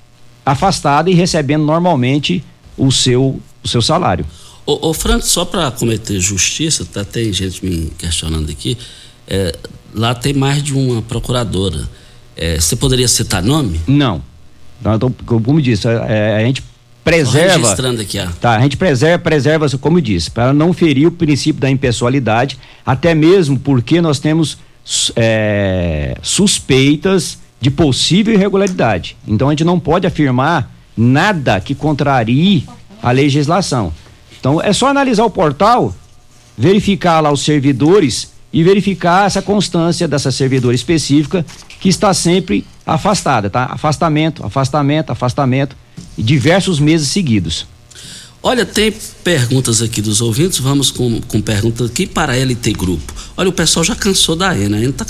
afastada e recebendo normalmente o seu o seu salário. Ô, ô Franco, só para cometer justiça, tá, tem gente me questionando aqui, é, lá tem mais de uma procuradora. É, você poderia citar nome? Não. Então, como disse, é, a gente preserva. registrando aqui, ó. Tá, a gente preserva, preserva, como disse, para não ferir o princípio da impessoalidade, até mesmo porque nós temos é, suspeitas de possível irregularidade. Então a gente não pode afirmar nada que contrarie a legislação. Então é só analisar o portal, verificar lá os servidores e verificar essa constância dessa servidora específica que está sempre afastada, tá? Afastamento, afastamento, afastamento, diversos meses seguidos. Olha, tem perguntas aqui dos ouvintes, vamos com, com perguntas aqui para a LT Grupo. Olha, o pessoal já cansou da ENA, a ENA está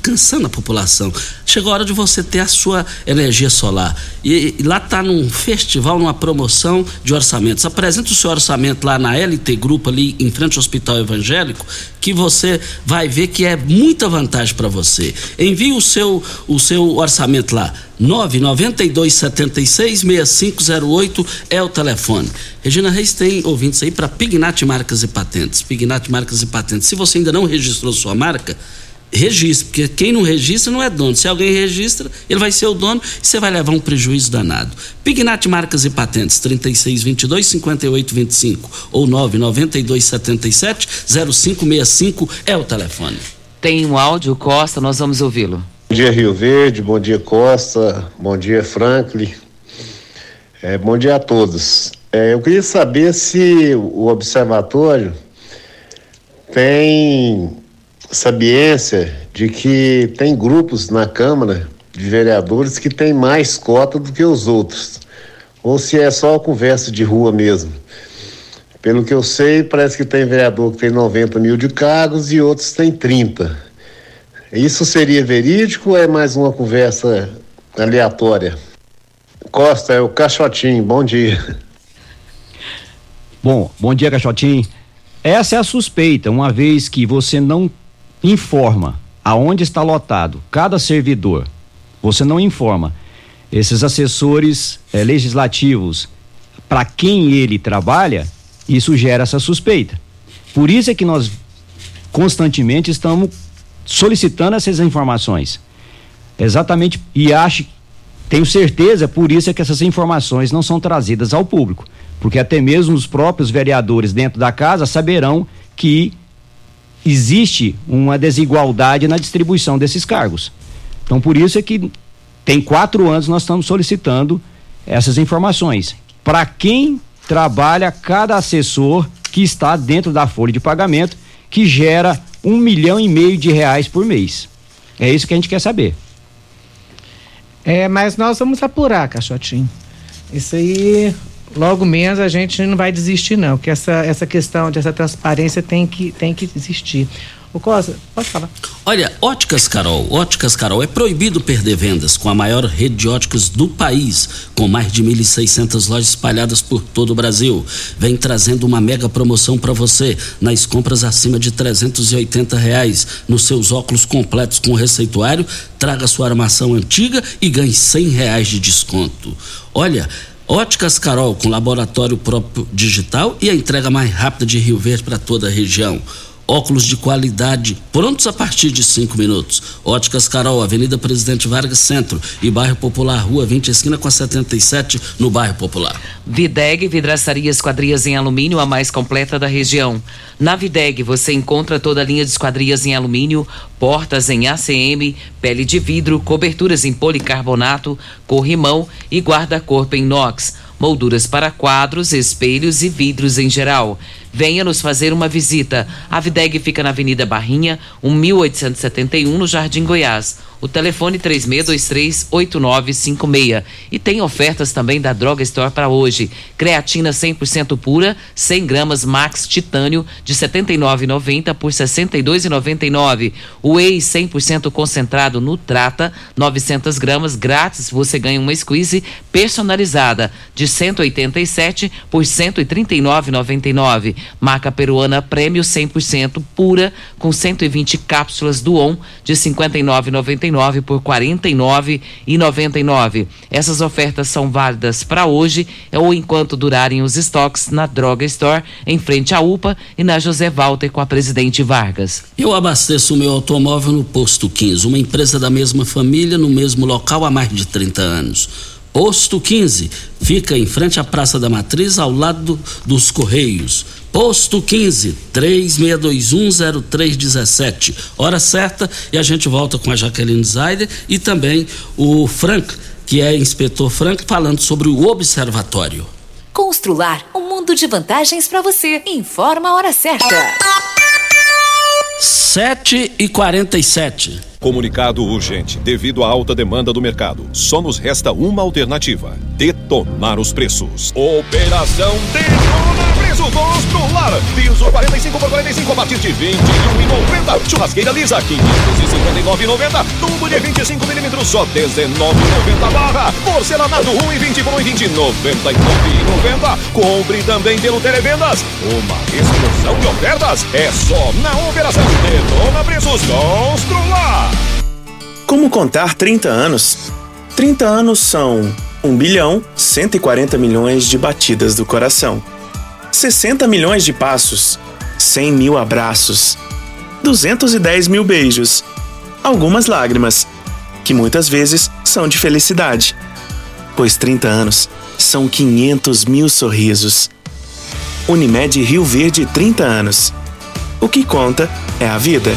cansando a população. Chegou a hora de você ter a sua energia solar. E, e lá está num festival, numa promoção de orçamentos. Apresenta o seu orçamento lá na LT Grupo, ali em frente ao Hospital Evangélico, que você vai ver que é muita vantagem para você. Envie o seu, o seu orçamento lá. 992766508 é o telefone. Regina Reis tem ouvintes aí para Pignat Marcas e Patentes. Pignat Marcas e Patentes. Se você ainda não registrou sua marca, registre, porque quem não registra não é dono. Se alguém registra, ele vai ser o dono e você vai levar um prejuízo danado. Pignat Marcas e Patentes, 3622 5825 ou 99277 0565 é o telefone. Tem um áudio, Costa, nós vamos ouvi-lo. Bom dia, Rio Verde, bom dia, Costa, bom dia, Franklin. É, bom dia a todos. É, eu queria saber se o observatório tem sabiência de que tem grupos na Câmara de Vereadores que tem mais cota do que os outros, ou se é só conversa de rua mesmo. Pelo que eu sei, parece que tem vereador que tem 90 mil de cargos e outros tem 30. Isso seria verídico ou é mais uma conversa aleatória? Costa, é o Caixotinho, bom dia. Bom, bom dia, Caixotinho. Essa é a suspeita, uma vez que você não informa aonde está lotado cada servidor, você não informa esses assessores eh, legislativos para quem ele trabalha, isso gera essa suspeita. Por isso é que nós constantemente estamos solicitando essas informações. Exatamente, e acho, tenho certeza, por isso é que essas informações não são trazidas ao público. Porque até mesmo os próprios vereadores dentro da casa saberão que existe uma desigualdade na distribuição desses cargos. Então, por isso é que tem quatro anos nós estamos solicitando essas informações. Para quem trabalha cada assessor que está dentro da folha de pagamento, que gera um milhão e meio de reais por mês. É isso que a gente quer saber. É, mas nós vamos apurar, Caixotinho. Isso aí logo menos a gente não vai desistir não, porque essa, essa questão dessa transparência tem que, tem que existir. O Costa, pode falar. Olha, Óticas Carol, Óticas Carol, é proibido perder vendas com a maior rede de óticas do país, com mais de 1.600 lojas espalhadas por todo o Brasil. Vem trazendo uma mega promoção para você nas compras acima de 380 reais nos seus óculos completos com receituário. Traga sua armação antiga e ganhe 100 reais de desconto. Olha, Óticas Carol, com laboratório próprio digital e a entrega mais rápida de Rio Verde para toda a região. Óculos de qualidade, prontos a partir de cinco minutos. Óticas Carol, Avenida Presidente Vargas Centro e Bairro Popular, Rua 20, esquina com a 77, no Bairro Popular. Videg Vidraçaria Esquadrias em Alumínio, a mais completa da região. Na Videg você encontra toda a linha de esquadrias em alumínio, portas em ACM, pele de vidro, coberturas em policarbonato, corrimão e guarda-corpo em inox molduras para quadros, espelhos e vidros em geral. Venha nos fazer uma visita. A Videg fica na Avenida Barrinha, 1871, no Jardim Goiás. O telefone 36238956. E tem ofertas também da Droga Store para hoje. Creatina 100% pura, 100 gramas Max Titânio de R$ 79,90 por R$ 62,99. Whey 100% concentrado Nutrata, 900 gramas grátis. Você ganha uma squeeze personalizada de 187 por 139,99. Marca peruana Prêmio 100% pura com 120 cápsulas do ON de 59,99 por 49,99. Essas ofertas são válidas para hoje ou enquanto durarem os estoques na Droga Store, em frente à UPA e na José Walter com a Presidente Vargas. Eu abasteço o meu automóvel no Posto 15, uma empresa da mesma família, no mesmo local há mais de 30 anos. Posto 15 fica em frente à Praça da Matriz, ao lado do, dos Correios. Posto 15, 36210317. Hora certa e a gente volta com a Jaqueline Zaider e também o Frank, que é inspetor Frank, falando sobre o observatório. Constrular um mundo de vantagens para você. Informa a hora certa. 7 e 47 Comunicado urgente. Devido à alta demanda do mercado, só nos resta uma alternativa: detonar os preços. Operação Detona Preço Constrular. Piso 45 por 45 a partir de 21,90. Churrasqueira lisa 559,90. Tubo de 25 milímetros só 19,90 barra. Porcelanato 1 e 20 por 1 e 20 99,90. Compre também pelo Televendas. Uma explosão de ofertas é só na Operação Detona Preços Constrular. Como contar 30 anos? 30 anos são 1 bilhão 140 milhões de batidas do coração, 60 milhões de passos, 100 mil abraços, 210 mil beijos, algumas lágrimas, que muitas vezes são de felicidade, pois 30 anos são 500 mil sorrisos. Unimed Rio Verde 30 anos. O que conta é a vida.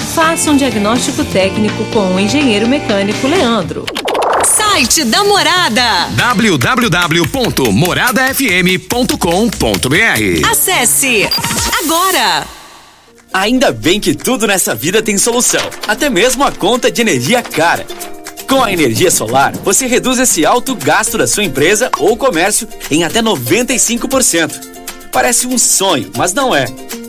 Faça um diagnóstico técnico com o engenheiro mecânico Leandro. Site da Morada www.moradafm.com.br Acesse agora. Ainda bem que tudo nessa vida tem solução, até mesmo a conta de energia cara. Com a energia solar, você reduz esse alto gasto da sua empresa ou comércio em até 95%. Parece um sonho, mas não é.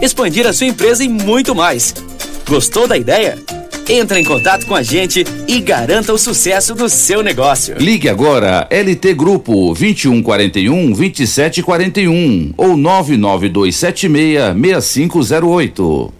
expandir a sua empresa e muito mais. Gostou da ideia? Entre em contato com a gente e garanta o sucesso do seu negócio. Ligue agora LT Grupo 2141 2741 ou 99276 6508.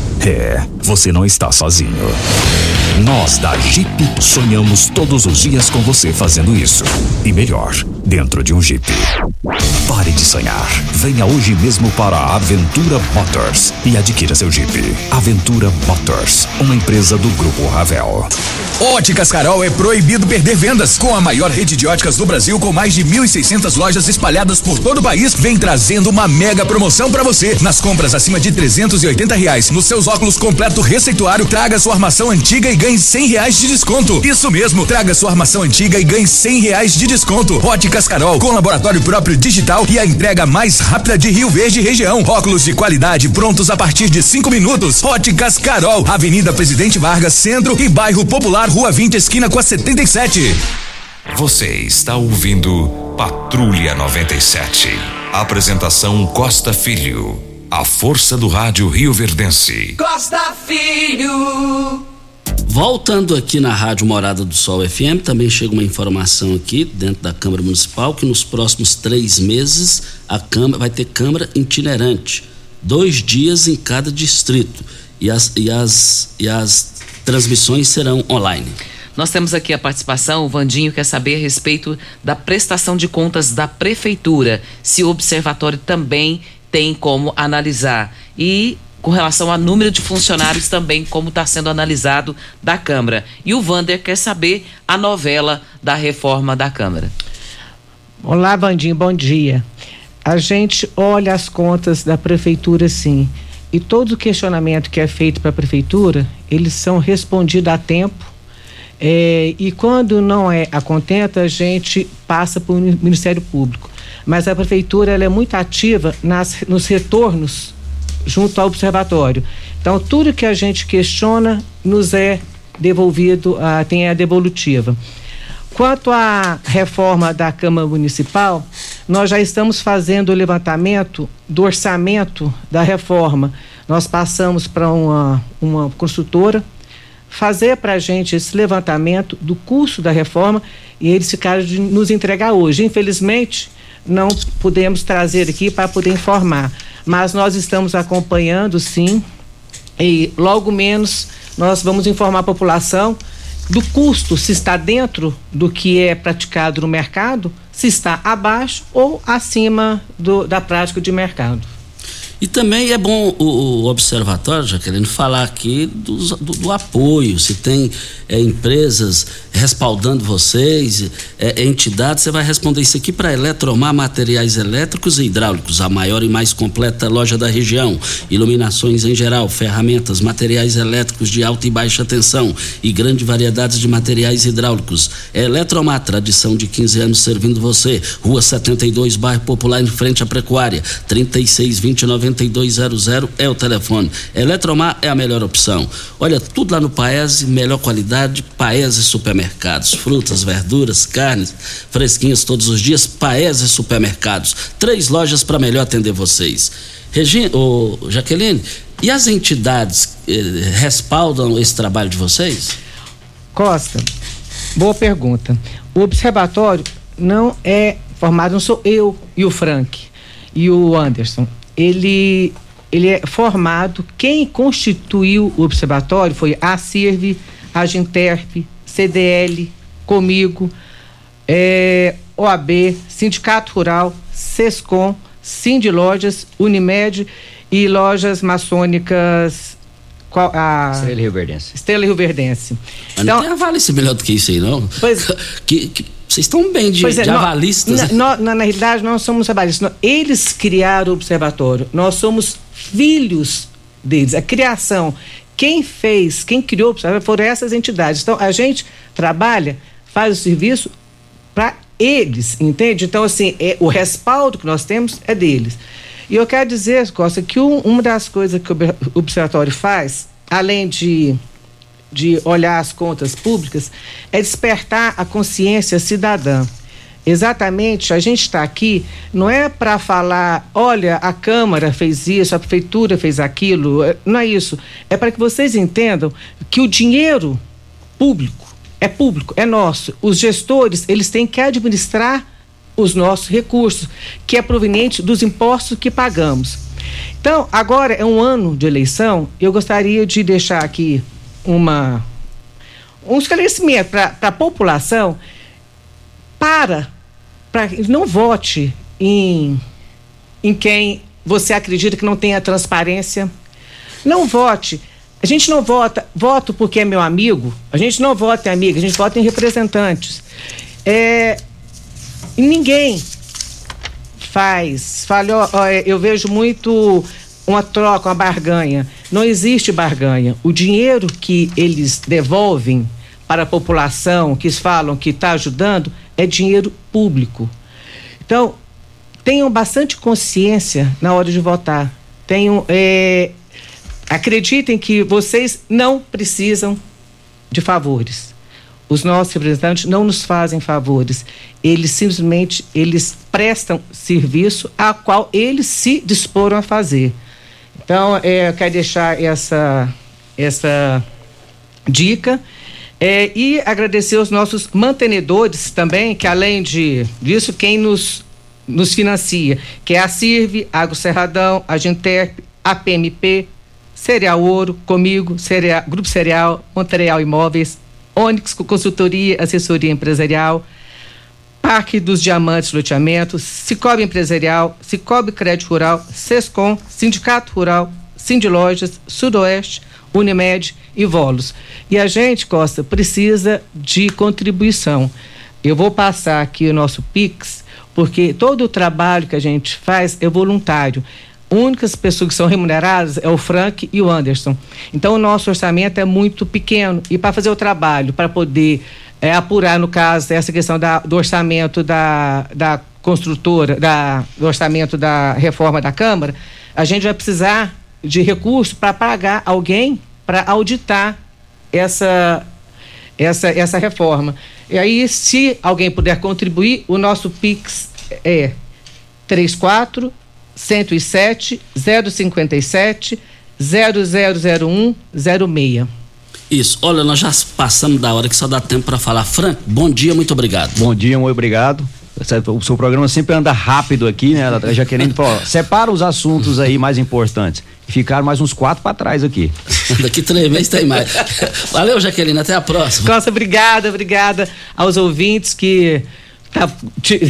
É, você não está sozinho. Nós da Jeep sonhamos todos os dias com você fazendo isso. E melhor, dentro de um Jeep. Pare de sonhar. Venha hoje mesmo para a Aventura Motors e adquira seu Jeep. Aventura Motors, uma empresa do Grupo Ravel. Óticas Carol é proibido perder vendas. Com a maior rede de óticas do Brasil, com mais de 1.600 lojas espalhadas por todo o país, vem trazendo uma mega promoção para você. Nas compras acima de 380 reais, nos seus óculos completo receituário, traga sua armação antiga e ganhe 100 reais de desconto. Isso mesmo, traga sua armação antiga e ganhe 100 reais de desconto. Óticas Carol, com laboratório próprio digital e a entrega mais rápida de Rio Verde região. Óculos de qualidade prontos a partir de 5 minutos. Óticas Carol, Avenida Presidente Vargas, Centro e Bairro Popular, Rua 20, esquina com a 77. Você está ouvindo Patrulha 97. Apresentação Costa Filho. A força do rádio Rio Verdense. Costa Filho. Voltando aqui na Rádio Morada do Sol FM, também chega uma informação aqui dentro da Câmara Municipal que nos próximos três meses a Câmara vai ter Câmara itinerante, dois dias em cada distrito e as, e as, e as transmissões serão online. Nós temos aqui a participação, o Vandinho quer saber a respeito da prestação de contas da prefeitura, se o observatório também tem como analisar. E com relação ao número de funcionários também, como está sendo analisado da Câmara. E o Vander quer saber a novela da reforma da Câmara. Olá, Vandinho, bom dia. A gente olha as contas da prefeitura sim. E todo o questionamento que é feito para a prefeitura, eles são respondidos a tempo. É, e quando não é a contenta, a gente passa para o Ministério Público. Mas a prefeitura é muito ativa nas, nos retornos junto ao observatório. Então, tudo que a gente questiona nos é devolvido, uh, tem a devolutiva. Quanto à reforma da Câmara Municipal, nós já estamos fazendo o levantamento do orçamento da reforma. Nós passamos para uma, uma consultora fazer para a gente esse levantamento do custo da reforma e eles ficaram de nos entregar hoje. Infelizmente, não podemos trazer aqui para poder informar mas nós estamos acompanhando sim e logo menos nós vamos informar a população do custo, se está dentro do que é praticado no mercado, se está abaixo ou acima do, da prática de mercado. E também é bom o, o observatório, já querendo falar aqui do, do, apoio, se tem é, empresas respaldando vocês, é, entidades, você vai responder isso aqui para Eletromar Materiais Elétricos e Hidráulicos, a maior e mais completa loja da região. Iluminações em geral, ferramentas, materiais elétricos de alta e baixa tensão e grande variedade de materiais hidráulicos. Eletromar, tradição de 15 anos servindo você. Rua 72, bairro Popular, em frente à Pecuária. 3620 9200 é o telefone. Eletromar é a melhor opção. Olha, tudo lá no Paese, melhor qualidade, Paese Supermercados. Frutas, verduras, carnes, fresquinhas todos os dias, Paese Supermercados. Três lojas para melhor atender vocês. Regina, oh, Jaqueline, e as entidades eh, respaldam esse trabalho de vocês? Costa, boa pergunta. O observatório não é formado, não sou eu e o Frank e o Anderson ele, ele é formado, quem constituiu o observatório foi a CIRV, a Ginterp, CDL, comigo, é, OAB, Sindicato Rural, SESCOM, Cindy Lojas, Unimed e Lojas Maçônicas qual, a Estrela Rio Verdense. Estrela Rio Verdense. Mas então, não tem avalice melhor do que isso aí, não. Pois, que, que, vocês estão bem de, é, de avalistas. Na, na, na, realidade, nós somos avalistas. Eles criaram o observatório. Nós somos filhos deles. A criação. Quem fez, quem criou o observatório foram essas entidades. Então, a gente trabalha, faz o serviço para eles, entende? Então, assim, é, o respaldo que nós temos é deles. E eu quero dizer, Costa, que um, uma das coisas que o observatório faz, além de de olhar as contas públicas é despertar a consciência cidadã. Exatamente, a gente está aqui não é para falar, olha, a Câmara fez isso, a Prefeitura fez aquilo, é, não é isso. É para que vocês entendam que o dinheiro público é público, é nosso. Os gestores, eles têm que administrar os nossos recursos, que é proveniente dos impostos que pagamos. Então, agora é um ano de eleição, eu gostaria de deixar aqui uma um esclarecimento para a população para, para não vote em, em quem você acredita que não tenha transparência. Não vote. A gente não vota, voto porque é meu amigo, a gente não vota em amigo, a gente vota em representantes. É, ninguém faz, fala, ó, eu vejo muito uma troca, uma barganha. Não existe barganha. O dinheiro que eles devolvem para a população, que falam que está ajudando, é dinheiro público. Então, tenham bastante consciência na hora de votar. Tenham, é, acreditem que vocês não precisam de favores. Os nossos representantes não nos fazem favores. Eles simplesmente eles prestam serviço a qual eles se disporam a fazer. Então, é, quero deixar essa essa dica. É, e agradecer os nossos mantenedores também, que além de, disso, quem nos, nos financia, que é a CIRV, Água Serradão, a Genterp, a PMP, Cereal Ouro, Comigo, Cereal, Grupo Cereal, Montreal Imóveis, Onyx Consultoria, Assessoria Empresarial, Parque dos Diamantes Loteamento, Cicobi Empresarial, Cicobi Crédito Rural, Sescom, Sindicato Rural, Cindy Lojas, Sudoeste, Unimed e Volos. E a gente, Costa, precisa de contribuição. Eu vou passar aqui o nosso Pix, porque todo o trabalho que a gente faz é voluntário. Únicas pessoas que são remuneradas é o Frank e o Anderson. Então, o nosso orçamento é muito pequeno. E para fazer o trabalho, para poder é, apurar, no caso, essa questão da, do orçamento da, da construtora, da, do orçamento da reforma da Câmara, a gente vai precisar de recurso para pagar alguém para auditar essa, essa, essa reforma. E aí, se alguém puder contribuir, o nosso PIX é 34 107 057 0001 06. Isso. Olha, nós já passamos da hora que só dá tempo para falar. Franco, bom dia, muito obrigado. Bom dia, muito obrigado. O seu programa sempre anda rápido aqui, né? Já querendo falar, separa os assuntos aí mais importantes. Ficaram mais uns quatro para trás aqui. Daqui três meses tem mais. Valeu, Jaqueline, até a próxima. Costa, obrigada, obrigada aos ouvintes que tá,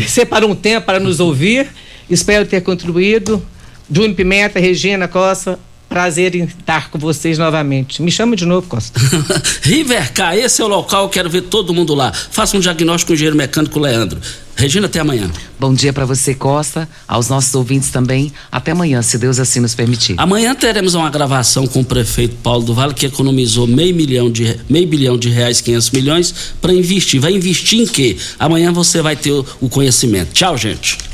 separam um tempo para nos ouvir. Espero ter contribuído. Júnior Pimenta, Regina Costa, prazer em estar com vocês novamente. Me chama de novo, Costa. Rivercar, esse é o local, quero ver todo mundo lá. Faça um diagnóstico com o engenheiro mecânico Leandro. Regina, até amanhã. Bom dia para você, Costa, aos nossos ouvintes também. Até amanhã, se Deus assim nos permitir. Amanhã teremos uma gravação com o prefeito Paulo do Vale, que economizou meio milhão de meio bilhão de reais, 500 milhões, para investir. Vai investir em quê? Amanhã você vai ter o conhecimento. Tchau, gente.